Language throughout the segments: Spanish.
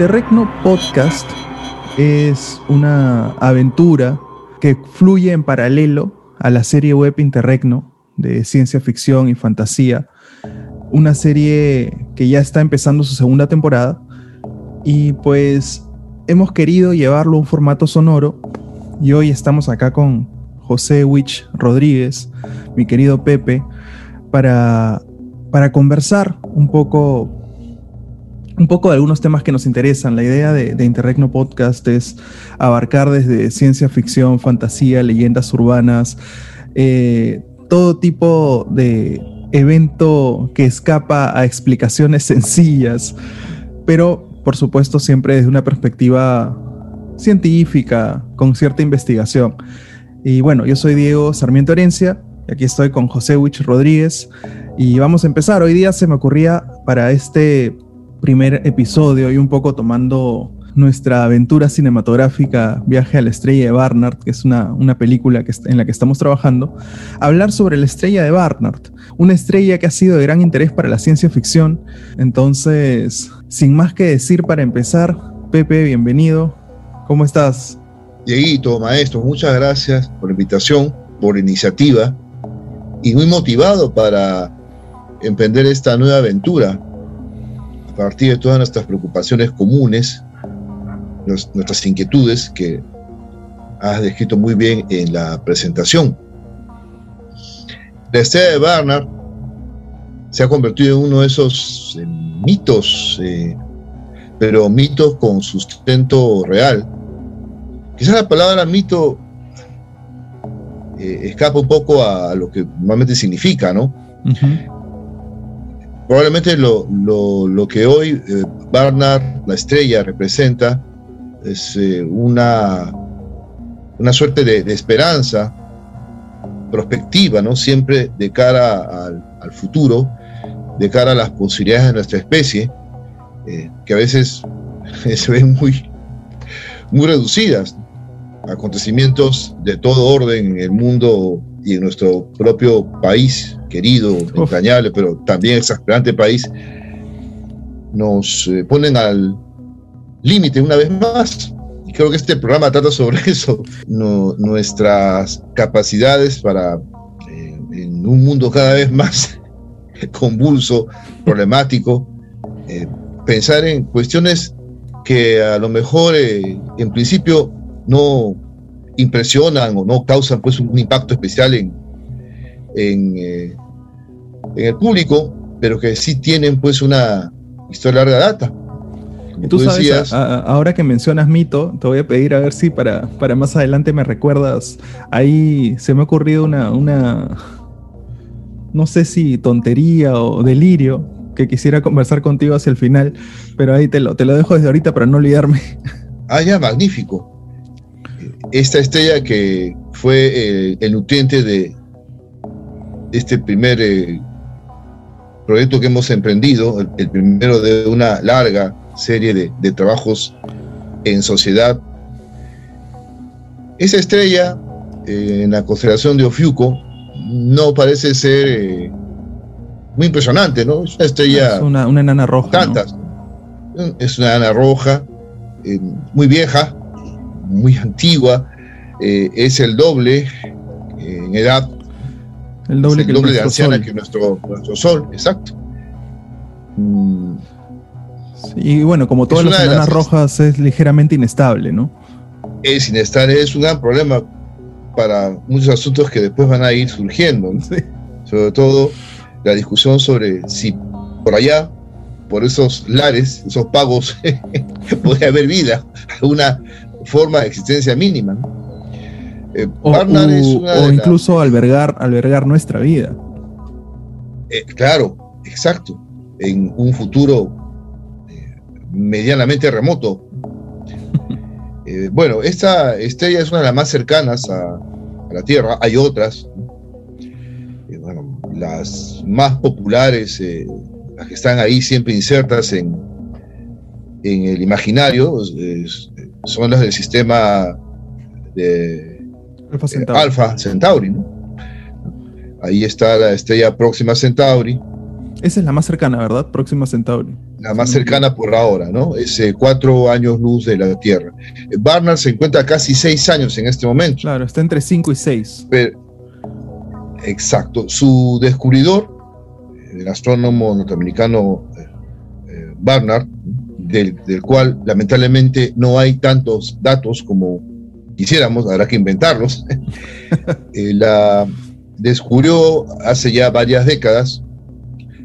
Interregno Podcast es una aventura que fluye en paralelo a la serie web Interregno de ciencia ficción y fantasía. Una serie que ya está empezando su segunda temporada y pues hemos querido llevarlo a un formato sonoro y hoy estamos acá con José Wich Rodríguez, mi querido Pepe, para, para conversar un poco un poco de algunos temas que nos interesan. La idea de, Interregno Podcast es abarcar desde ciencia ficción, fantasía, leyendas urbanas, eh, todo tipo de evento que escapa a explicaciones sencillas, pero por supuesto siempre desde una perspectiva científica, con cierta investigación. Y bueno, yo soy Diego Sarmiento Herencia, y aquí estoy con José Wich Rodríguez, y vamos a empezar. Hoy día se me ocurría para este primer episodio y un poco tomando nuestra aventura cinematográfica Viaje a la Estrella de Barnard, que es una, una película que, en la que estamos trabajando, hablar sobre la estrella de Barnard, una estrella que ha sido de gran interés para la ciencia ficción. Entonces, sin más que decir para empezar, Pepe, bienvenido. ¿Cómo estás? Dieguito, maestro, muchas gracias por la invitación, por la iniciativa y muy motivado para emprender esta nueva aventura partir de todas nuestras preocupaciones comunes, nuestras inquietudes que has descrito muy bien en la presentación. La estrella de Barnard se ha convertido en uno de esos eh, mitos, eh, pero mitos con sustento real. Quizás la palabra mito eh, escapa un poco a lo que normalmente significa, ¿no? Probablemente lo, que hoy Barnard, la estrella, representa es una, una suerte de, de esperanza prospectiva, ¿no? Siempre de cara al, al futuro, de cara a las posibilidades de nuestra especie, eh, que a veces se ven muy, muy reducidas. Acontecimientos de todo orden en el mundo y en nuestro propio país, querido, entrañable, pero también exasperante país, nos eh, ponen al límite una vez más. Y creo que este programa trata sobre eso, nuestras capacidades para, eh, en un mundo cada vez más convulso, problemático, eh, pensar en cuestiones que a lo mejor eh, en principio no impresionan o no causan pues un impacto especial en, en, eh, en el público, pero que sí tienen pues una historia larga data. tú, sabes, ahora que mencionas mito, te voy a pedir a ver si para, para más adelante me recuerdas. Ahí se me ha ocurrido una, una, no sé si tontería o delirio, que quisiera conversar contigo hacia el final, pero ahí te lo, te lo dejo desde ahorita para no olvidarme. Ah, ya, magnífico. Esta estrella que fue eh, el nutriente de este primer eh, proyecto que hemos emprendido, el, primero de una larga serie de, de trabajos en sociedad. Esa estrella, eh, en la constelación de Ofiuco, no parece ser eh, muy impresionante, ¿no? Es una estrella. Es una, enana roja. Tantas. Es una enana roja, eh, muy vieja, muy antigua. Eh, es el doble en edad. El doble, que doble de anciana que nuestro, nuestro Sol, exacto. Mm. y bueno, como todas las enanas rojas, es ligeramente inestable, ¿no? Es inestable, es un gran problema para muchos asuntos que después van a ir surgiendo. Sobre todo la discusión sobre si por allá, por esos lares, esos pagos, podría haber vida, alguna forma de existencia mínima. Eh, o, incluso albergar, albergar nuestra vida. Eh, claro, exacto. En un futuro eh, medianamente remoto, bueno, esta estrella es una de las más cercanas a, la Tierra, hay otras. Bueno, las más populares, las que están ahí siempre insertas en, en el imaginario, son las del sistema de Alpha Centauri. Ahí está la estrella Próxima Centauri. Esa es la más cercana, ¿verdad? Próxima Centauri. la más cercana por ahora, ¿no? Es eh, cuatro años luz de la Tierra. Barnard se encuentra casi seis años en este momento. Claro, está entre cinco y seis. exacto. Su descubridor, el astrónomo norteamericano eh, Barnard, del, cual lamentablemente no hay tantos datos como quisiéramos, habrá que inventarlos, la descubrió hace ya varias décadas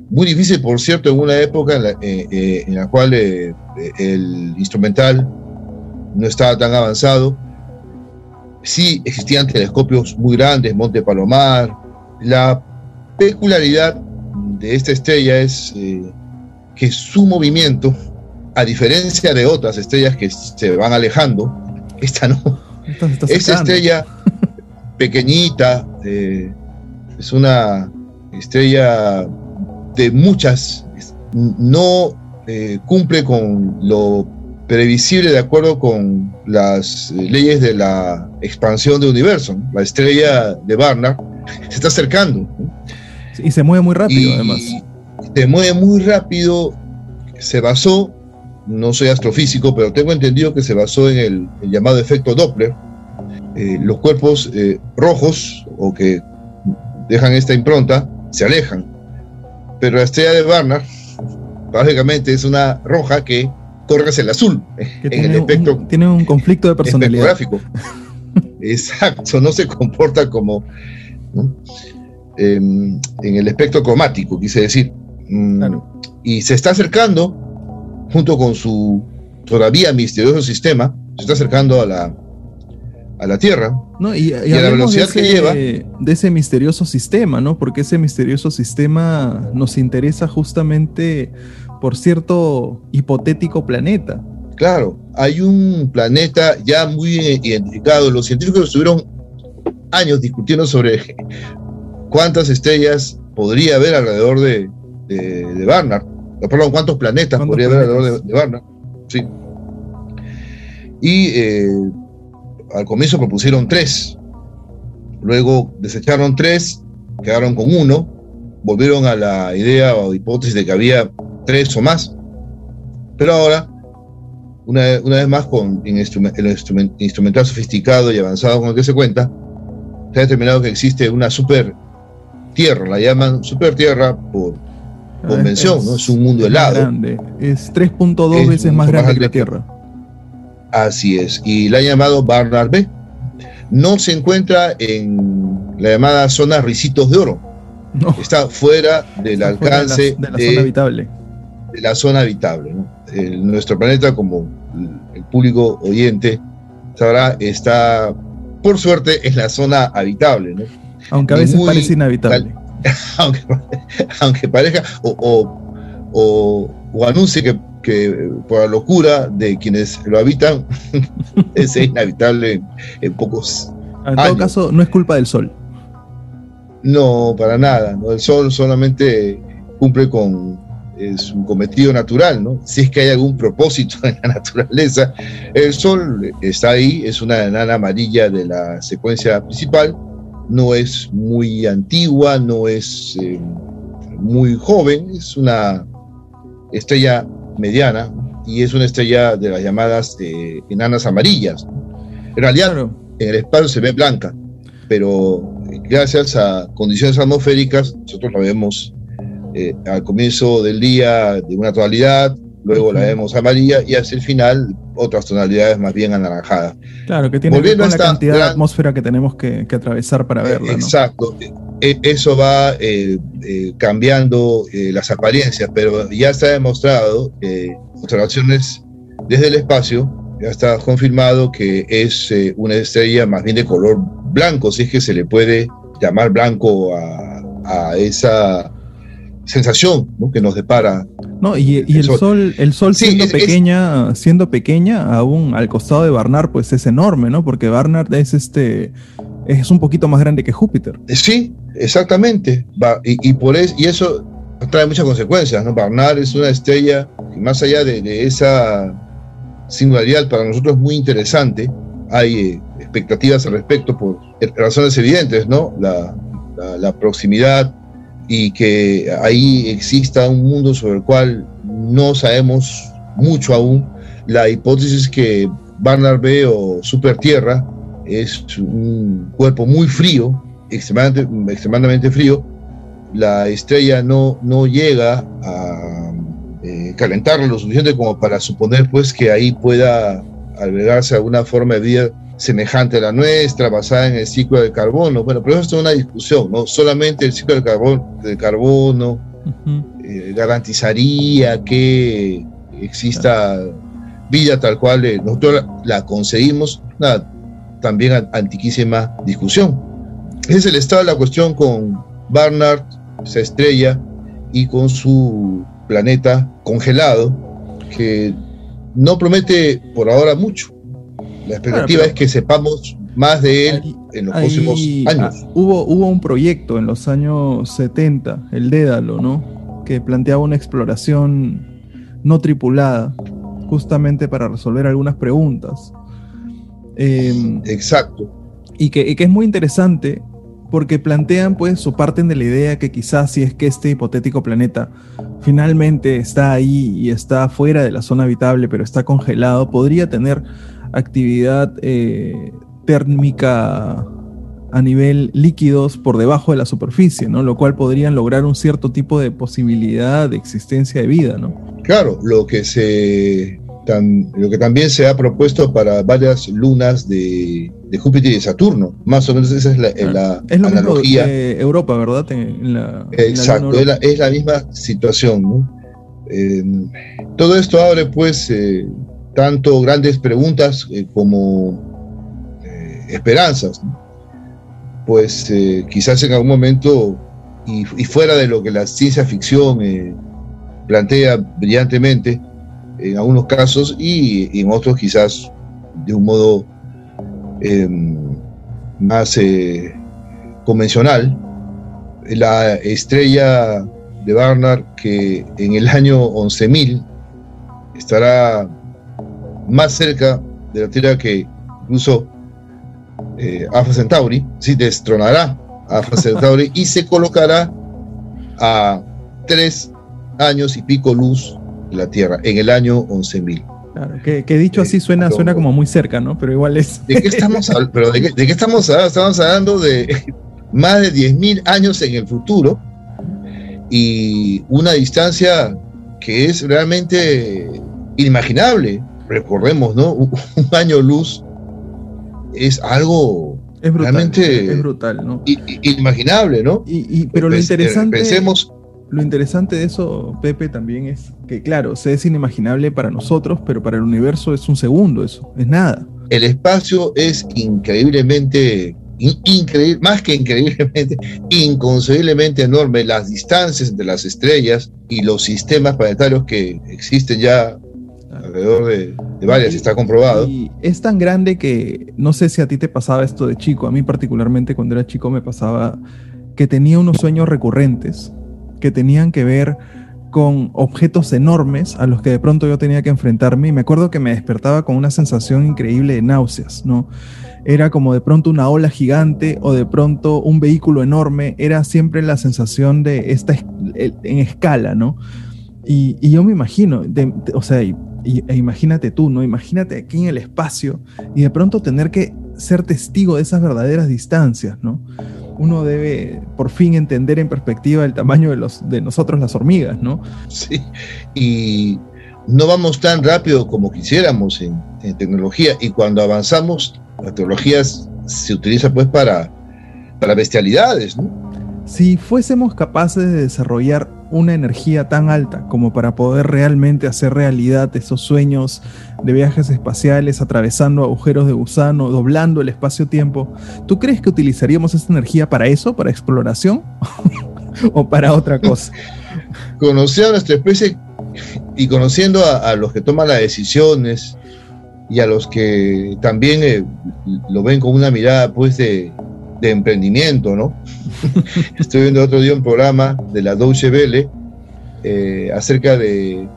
muy difícil, por cierto, en una época en la, eh, eh, cual eh, el instrumental no estaba tan avanzado. Sí existían telescopios muy grandes, Monte Palomar. La peculiaridad de esta estrella es que su movimiento, a diferencia de otras estrellas que se van alejando, esta no. Esta estrella pequeñita, es una estrella de muchas, no eh, cumple con lo previsible de acuerdo con las eh, leyes de la expansión del universo. La estrella de Barnard se está acercando. Y se mueve muy rápido, además. Se mueve muy rápido. Se basó, no soy astrofísico, pero tengo entendido que se basó en el, llamado efecto Doppler. Eh, los cuerpos rojos o que dejan esta impronta se alejan pero la estrella de Barnard, básicamente es una roja que corre hacia el azul en tiene el espectro. Un, tiene un conflicto de personalidad. Exacto, no se comporta como em, en el espectro cromático, quise decir. Mm, y se está acercando, junto con su todavía misterioso sistema, se está acercando a la, a la Tierra. No, y, a la velocidad que lleva. De ese misterioso sistema, ¿no? Porque ese misterioso sistema nos interesa justamente por cierto hipotético planeta. Claro, hay un planeta ya muy identificado. Los científicos estuvieron años discutiendo sobre cuántas estrellas podría haber alrededor de, de, Barnard. Perdón, cuántos planetas podría haber alrededor de, de Barnard. Sí. Y eh, al comienzo propusieron tres, luego desecharon tres, quedaron con uno, volvieron a la idea o hipótesis de que había tres o más, pero ahora, una, vez más con el instrumental sofisticado y avanzado con el que se cuenta, se ha determinado que existe una super tierra, la llaman super tierra por ah, convención, ¿no? Es un mundo helado. Grande. Es 3.2 veces más grande que la Tierra. Así es, y la ha llamado Barnard B. No se encuentra en la llamada zona Ricitos de Oro. Está fuera del alcance de la, zona habitable. De la zona habitable. nuestro planeta, como el público oyente sabrá, está, por suerte, en la zona habable. Aunque a veces parece inhabitable. aunque, parezca, o, o, o anuncie que que por la locura de quienes lo habitan es inhabitable en pocos en todo caso, no es culpa del sol. No, para nada. El sol solamente cumple con su cometido natural, ¿no? Si es que hay algún propósito en la naturaleza. El sol está ahí, es una enana amarilla de la secuencia principal. No es muy antigua, no es eh, muy joven, es una estrella mediana y es una estrella de las llamadas eh, enanas amarillas. En realidad, en el espacio se ve blanca, pero gracias a condiciones atmosféricas, nosotros la vemos eh, al comienzo del día de una tonalidad, luego la vemos amarilla y hacia el final otras tonalidades más bien anaranjadas. Claro, que tiene que ver con la cantidad de atmósfera que tenemos que, atravesar para verla. Exacto. E, eso va eh, eh, cambiando eh, las apariencias, pero ya está demostrado, observaciones desde el espacio, ya está confirmado que es una estrella más bien de color blanco, si es que se le puede llamar blanco a, a esa sensación que nos depara. No, y, el, sol. el sol siendo pequeña, siendo pequeña, aún al costado de Barnard, pues es enorme, ¿no? Porque Barnard es este es un poquito más grande que Júpiter. Sí, exactamente. Y, por eso, y eso trae muchas consecuencias, ¿no? Barnard es una estrella, y más allá de, esa singularidad para nosotros es muy interesante. Hay eh, expectativas al respecto por razones evidentes, ¿no? La, la proximidad y que ahí exista un mundo sobre el cual no sabemos mucho aún. La hipótesis que Barnard B o Super Tierra es un cuerpo muy frío, extremadamente, extremadamente frío. La estrella no, no llega a eh, calentarlo lo suficiente como para suponer pues que ahí pueda albergarse alguna forma de vida semejante a la nuestra, basada en el ciclo del carbono. Bueno, pero esto es una discusión, ¿no? Solamente el ciclo del carbono, del carbono eh, garantizaría que exista vida tal cual eh, nosotros la, conseguimos, una también antiquísima discusión. Ese es el estado de la cuestión con Barnard, esa estrella, y con su planeta congelado, que no promete por ahora mucho. La expectativa es que sepamos más de él en los próximos años. Ah, hubo, hubo un proyecto en los años 70, el Dédalo, ¿no? Que planteaba una exploración no tripulada, justamente para resolver algunas preguntas. Em, Exacto. Y que, y que, es muy interesante porque plantean, pues, o parten de la idea que quizás si es que este hipotético planeta finalmente está ahí y está fuera de la zona habitable, pero está congelado, podría tener actividad eh, térmica a nivel líquidos por debajo de la superficie, ¿no? Lo cual podrían lograr un cierto tipo de posibilidad de existencia de vida, ¿no? Claro, lo que se lo que también se ha propuesto para varias lunas de, Júpiter y de Saturno. Más o menos esa es la, la es lo analogía. de Europa, ¿verdad? En la, Exacto, es, la, misma situación. Em, todo esto abre pues eh, tanto grandes preguntas eh, como eh, esperanzas. Pues quizás en algún momento, y, y, fuera de lo que la ciencia ficción plantea brillantemente, en algunos casos y, en otros quizás de un modo em, más eh, convencional. La estrella de Barnard que en el año 11.000 estará más cerca de la Tierra que incluso eh, Alpha Centauri, sí, destronará a Alpha Centauri y se colocará a tres años y pico luz la Tierra en el año 11.000. Claro, que, dicho así suena, suena como muy cerca, ¿no? Pero igual es. ¿De qué estamos, pero de qué, estamos hablando? Estamos hablando de más de 10.000 años en el futuro y una distancia que es realmente inimaginable. Recordemos, ¿no? Un, año luz es algo es brutal, realmente es brutal, ¿no? inimaginable, ¿no? Y, pero lo interesante. Pensemos lo interesante de eso, Pepe, también es que, claro, se es inimaginable para nosotros, pero para el universo es un segundo eso, es nada. El espacio es increíblemente, increíble, más que increíblemente, inconcebiblemente enorme. Las distancias entre las estrellas y los sistemas planetarios que existen ya alrededor de, varias, está comprobado. Y es tan grande que no sé si a ti te pasaba esto de chico, a mí particularmente cuando era chico me pasaba que tenía unos sueños recurrentes que tenían que ver con objetos enormes a los que de pronto yo tenía que enfrentarme y me acuerdo que me despertaba con una sensación increíble de náuseas, ¿no? Era como de pronto una ola gigante o de pronto un vehículo enorme, era siempre la sensación de esta en escala, ¿no? Y, yo me imagino, o sea, e imagínate tú, ¿no? Imagínate aquí en el espacio y de pronto tener que ser testigo de esas verdaderas distancias, ¿no? uno debe por fin entender en perspectiva el tamaño de, los, de nosotros las hormigas, ¿no? Sí, y no vamos tan rápido como quisiéramos en, tecnología y cuando avanzamos, la tecnología se utiliza pues para, para bestialidades, ¿no? Si fuésemos capaces de desarrollar una energía tan alta como para poder realmente hacer realidad esos sueños de viajes espaciales, atravesando agujeros de gusano, doblando el espacio-tiempo, ¿tú crees que utilizaríamos esa energía para eso, para exploración? ¿O para otra cosa? Conociendo a nuestra especie y conociendo a, los que toman las decisiones y a los que también eh, lo ven con una mirada pues de, de emprendimiento, ¿no? Estoy viendo otro día un programa de la Deutsche Welle eh, acerca de eh,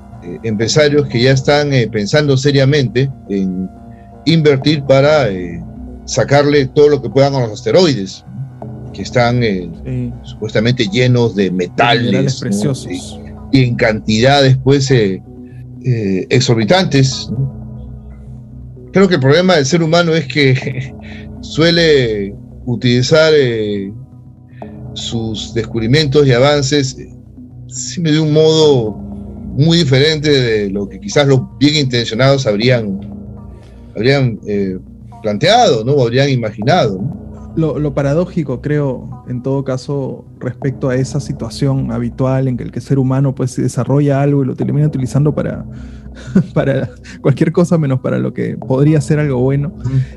empresarios que ya están eh, pensando seriamente en invertir para sacarle todo lo que puedan a los asteroides, que están supuestamente llenos de metales, preciosos. y en cantidades pues exorbitantes. Creo que el problema del ser humano es que suele utilizar eh, sus descubrimientos y avances de un modo muy diferente de lo que quizás los bien intencionados habrían, habrían planteado, ¿no? O habrían imaginado. Lo, paradójico, creo, en todo caso, respecto a esa situación habitual en que el, que ser humano pues desarrolla algo y lo termina utilizando para, para cualquier cosa menos para lo que podría ser algo bueno,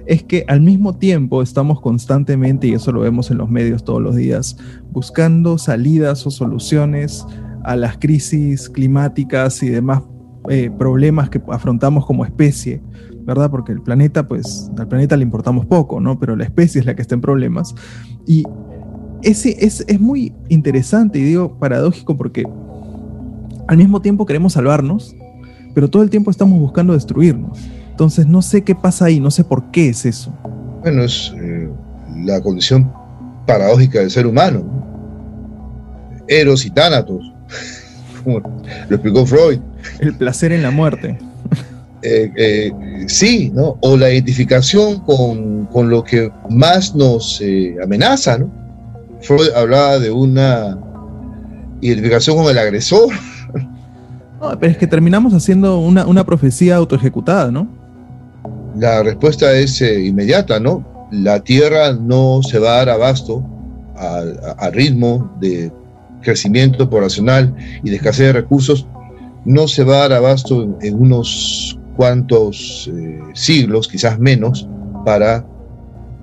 es que al mismo tiempo estamos constantemente, y eso lo vemos en los medios todos los días, buscando salidas o soluciones a las crisis climáticas y demás eh, problemas que afrontamos como especie. ¿verdad? Porque el planeta, pues, al planeta le importamos poco, ¿no? Pero la especie es la que está en problemas. Y ese es, es muy interesante y digo paradójico porque al mismo tiempo queremos salvarnos, pero todo el tiempo estamos buscando destruirnos. Entonces no sé qué pasa ahí, no sé por qué es eso. Bueno, es eh, la condición paradójica del ser humano. Eros y Tánatos, como lo explicó Freud. El placer en la muerte. Eh, eh, sí, ¿no? O la identificación con, con lo que más nos eh, amenaza, ¿no? Freud hablaba de una identificación con el agresor. No, pero es que terminamos haciendo una, una profecía autoejecutada, ¿no? La respuesta es inmediata, ¿no? La Tierra no se va a dar abasto al, ritmo de crecimiento poblacional y de escasez de recursos, no se va a dar abasto en unos cuantos eh, siglos, quizás menos, para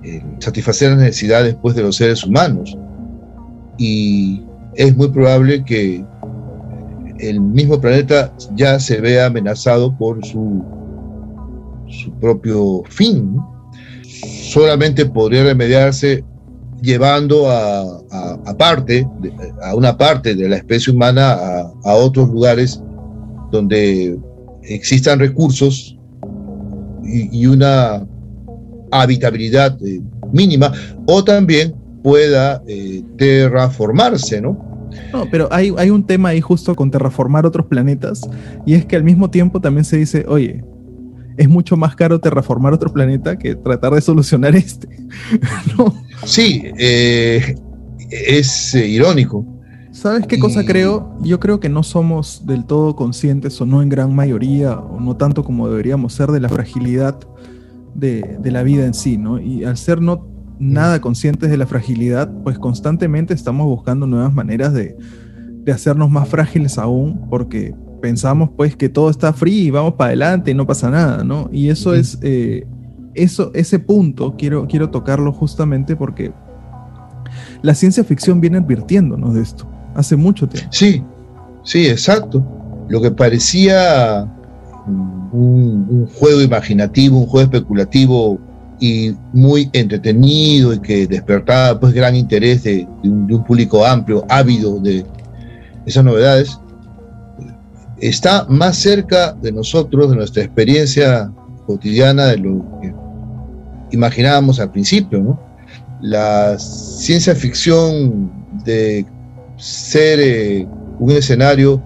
eh, satisfacer las necesidades pues, de los seres humanos. Y es muy probable que el mismo planeta ya se vea amenazado por su, su propio fin. Solamente podría remediarse llevando a, a, parte, a una parte de la especie humana a, a otros lugares donde existan recursos y, una habitabilidad eh, mínima, o también pueda eh, terraformarse, ¿no? No, pero hay, hay un tema ahí justo con terraformar otros planetas, y es que al mismo tiempo también se dice, oye, es mucho más caro terraformar otro planeta que tratar de solucionar este. Sí, eh, es irónico. ¿Sabes qué cosa creo? Yo creo que no somos del todo conscientes o no en gran mayoría o no tanto como deberíamos ser de la fragilidad de, la vida en sí, ¿no? Y al ser no nada conscientes de la fragilidad, pues constantemente estamos buscando nuevas maneras de, hacernos más frágiles aún porque pensamos pues que todo está free y vamos para adelante y no pasa nada, ¿no? Y eso es, eh, eso, ese punto quiero, quiero tocarlo justamente porque la ciencia ficción viene advirtiéndonos de esto hace mucho tiempo. Sí, sí, exacto. Lo que parecía un, juego imaginativo, un juego especulativo y muy entretenido y que despertaba pues gran interés de, un, público amplio, ávido de esas novedades, está más cerca de nosotros, de nuestra experiencia cotidiana, de lo que imaginábamos al principio, ¿no? La ciencia ficción de ser eh, un escenario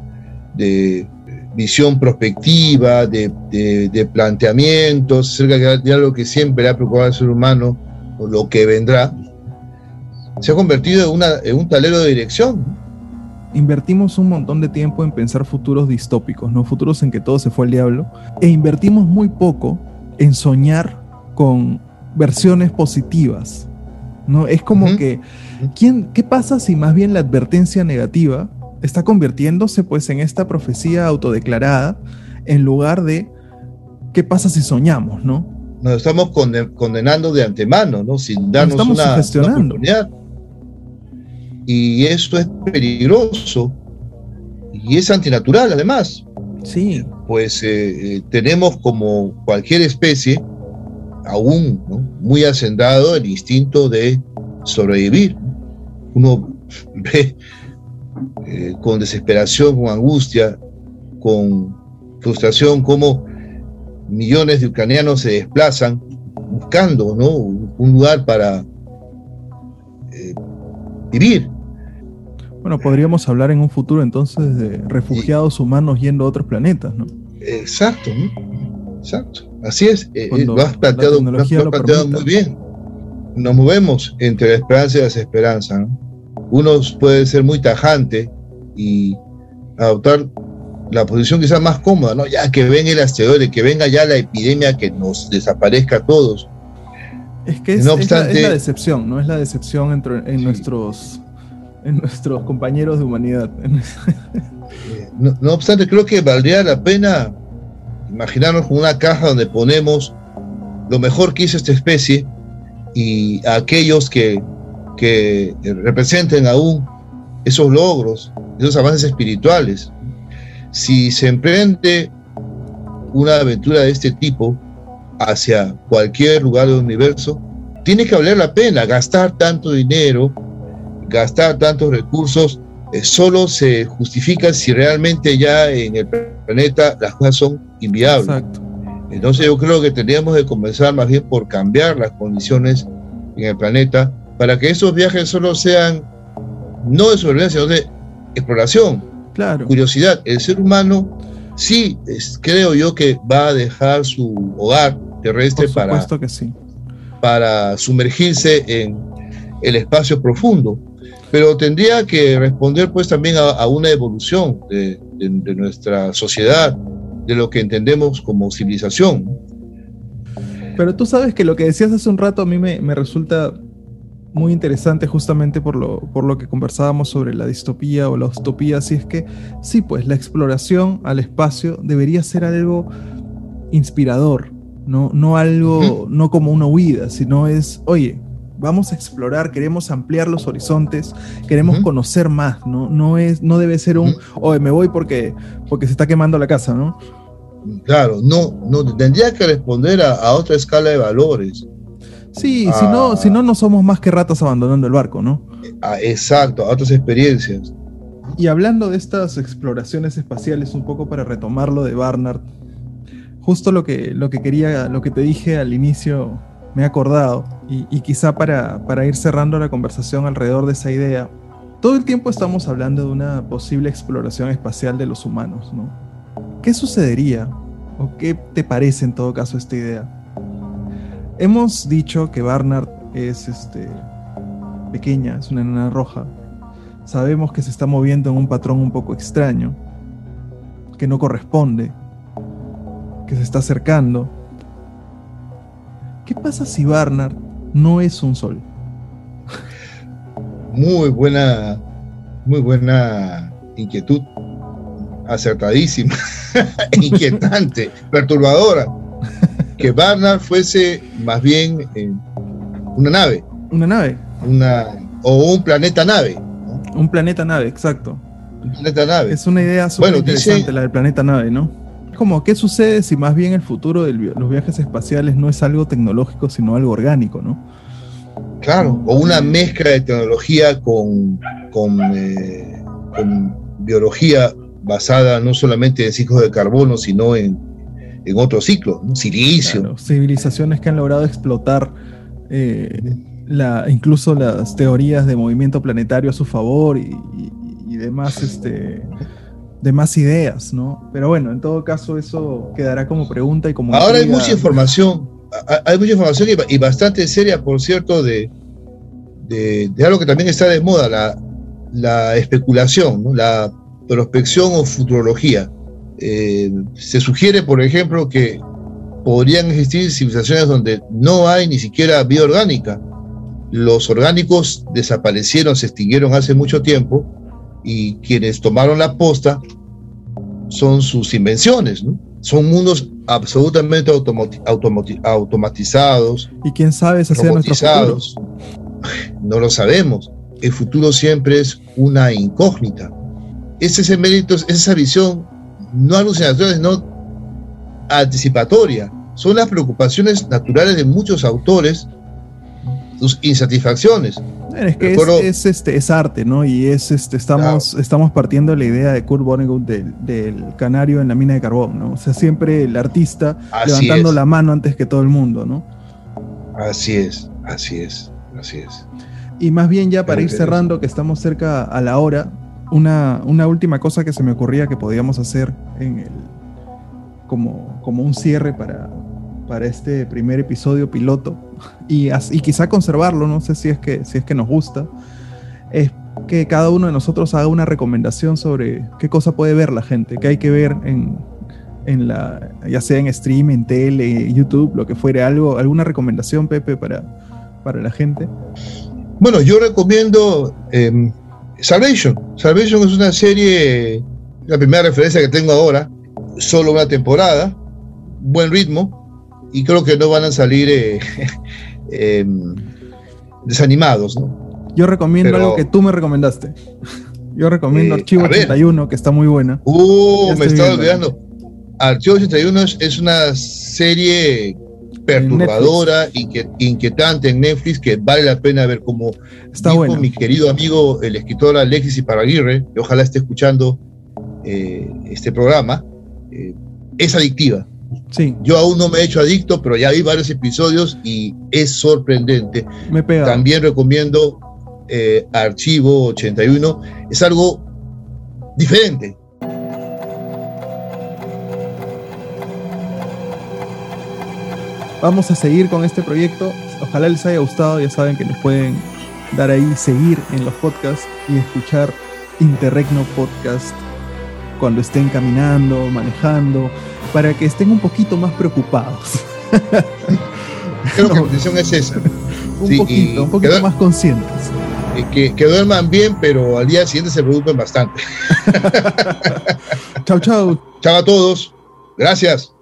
de visión prospectiva, de, de, planteamientos acerca de algo que siempre ha preocupado al ser humano, o lo que vendrá, se ha convertido en, una, en un talero de dirección. Invertimos un montón de tiempo en pensar futuros distópicos, no futuros en que todo se fue al diablo, e invertimos muy poco en soñar con versiones positivas. ¿no? Es como que ¿Quién, ¿Qué pasa si más bien la advertencia negativa está convirtiéndose pues en esta profecía autodeclarada en lugar de qué pasa si soñamos, ¿no? Nos estamos condenando de antemano, ¿no? Sin darnos una, oportunidad. Y eso es peligroso y es antinatural además. Sí. Pues eh, eh, tenemos como cualquier especie aún muy hacendado el instinto de sobrevivir uno ve eh, con desesperación, con angustia, con frustración, cómo millones de ucranianos se desplazan buscando ¿no? un lugar para eh, vivir. Bueno, podríamos hablar en un futuro entonces de refugiados humanos yendo a otros planetas, ¿no? Exacto, ¿no? Exacto. Así es. Eh, lo has planteado, lo has planteado muy bien. Nos movemos entre la esperanza y la desesperanza. ¿no? Uno puede ser muy tajante y adoptar la posición quizás más cómoda, ¿no? Ya que venga el asteroide, que venga ya la epidemia que nos desaparezca a todos. Es que es, la, decepción, ¿no? Es la decepción entre, en, nuestros, en nuestros compañeros de humanidad. Eh, no, no, obstante, creo que valdría la pena imaginarnos con una caja donde ponemos lo mejor que hizo esta especie y a aquellos que, que representen aún esos logros, esos avances espirituales. Si se emprende una aventura de este tipo hacia cualquier lugar del universo, tiene que valer la pena gastar tanto dinero, gastar tantos recursos, eh, solo se justifica si realmente ya en el planeta las cosas son inviables. Exacto. Entonces yo creo que tendríamos que comenzar más bien por cambiar las condiciones en el planeta para que esos viajes solo sean no de sobrevivencia, sino de exploración, claro. curiosidad. El ser humano sí, creo yo que va a dejar su hogar terrestre para, que sí. para sumergirse en el espacio profundo, pero tendría que responder pues también a, una evolución de, nuestra sociedad, de lo que entendemos como civilización. Pero tú sabes que lo que decías hace un rato a mí me, me resulta muy interesante justamente por lo, por lo que conversábamos sobre la distopía o la utopía, así es que sí, pues la exploración al espacio debería ser algo inspirador, no, no algo, no como una huida, sino es, oye, vamos a explorar, queremos ampliar los horizontes, queremos conocer más, ¿no? No, es, no debe ser un, oye, me voy porque, porque se está quemando la casa, ¿no? Claro, no, no tendría que responder a, a otra escala de valores Sí, si, no, ah. si no, no somos más que ratas abandonando el barco, ¿no? Ah, exacto, a otras experiencias. Y hablando de estas exploraciones espaciales, un poco para retomarlo de Barnard, justo lo que, lo que quería, lo que te dije al inicio, me he acordado, y, quizá para, para ir cerrando la conversación alrededor de esa idea, todo el tiempo estamos hablando de una posible exploración espacial de los humanos, ¿no? ¿Qué sucedería? ¿O qué te parece en todo caso esta idea? Hemos dicho que Barnard es este, pequeña, es una enana roja. Sabemos que se está moviendo en un patrón un poco extraño, que no corresponde, que se está acercando. ¿Qué pasa si Barnard no es un sol? Muy buena, muy buena inquietud, acertadísima, inquietante, perturbadora que Barnard fuese más bien eh, una nave. Una nave. Una, o un planeta nave. Un planeta nave, exacto. Un planeta nave. Es una idea súper interesante la del planeta nave, ¿no? Como, ¿qué sucede si más bien el futuro de los viajes espaciales no es algo tecnológico, sino algo orgánico, ¿no? Claro, o una mezcla de tecnología con, con, eh, con biología basada no solamente en ciclos de carbono, sino en en otro ciclo, silicio. civilizaciones que han logrado explotar eh, la, incluso las teorías de movimiento planetario a su favor y, demás, este, demás ideas, ¿no? Pero bueno, en todo caso eso quedará como pregunta y como... Ahora hay mucha información, hay mucha información y, bastante seria, por cierto, de, de, algo que también está de moda, la, la especulación, la prospección o futurología. Eh, se sugiere, por ejemplo, que podrían existir civilizaciones donde no hay ni siquiera vida orgánica. Los orgánicos desaparecieron, se extinguieron hace mucho tiempo y quienes tomaron la posta son sus invenciones, Son mundos absolutamente automatizados. ¿Y quién sabe si nuestros No lo sabemos. El futuro siempre es una incógnita. Ese es el mérito, es esa visión no alucinatorias, no anticipatoria. Son las preocupaciones naturales de muchos autores, sus insatisfacciones. Es que es, este, es arte, ¿no? Y es este, estamos, estamos partiendo de la idea de Kurt Vonnegut del, canario en la mina de carbón, ¿no? O sea, siempre el artista levantando la mano antes que todo el mundo, ¿no? Así es, así es, así es. Y más bien ya para ir cerrando, que estamos cerca a la hora, una, una última cosa que se me ocurría que podíamos hacer en el, como, como un cierre para, para este primer episodio piloto y, y quizá conservarlo, no sé si es, que, si es que nos gusta, es que cada uno de nosotros haga una recomendación sobre qué cosa puede ver la gente, qué hay que ver en, en la, ya sea en stream, en tele, YouTube, lo que fuere, algo, alguna recomendación, Pepe, para, para la gente. Bueno, yo recomiendo em, Salvation. Salvation es una serie, la primera referencia que tengo ahora, solo una temporada, buen ritmo, y creo que no van a salir eh, em, desanimados, ¿no? Yo recomiendo algo que tú me recomendaste. Yo recomiendo eh, Archivo 81, que está muy buena. Uh, me estaba olvidando. Archivo 81 es una serie perturbadora y inquietante en Netflix que vale la pena ver como está dijo mi querido amigo el escritor Alexis Iparaguirre, que ojalá esté escuchando eh, este programa, eh, es adictiva. Sí. Yo aún no me he hecho adicto, pero ya vi varios episodios y es sorprendente. Me pega. También recomiendo eh, Archivo 81. Es algo diferente. Vamos a seguir con este proyecto. Ojalá les haya gustado. Ya saben que nos pueden dar ahí seguir en los podcasts y escuchar Interregno Podcast cuando estén caminando, manejando, para que estén un poquito más preocupados. Creo que la intención es esa. un poquito, un poquito más conscientes. Que, que, duerman bien, pero al día siguiente se preocupen bastante. chao, chao. Chao a todos. Gracias.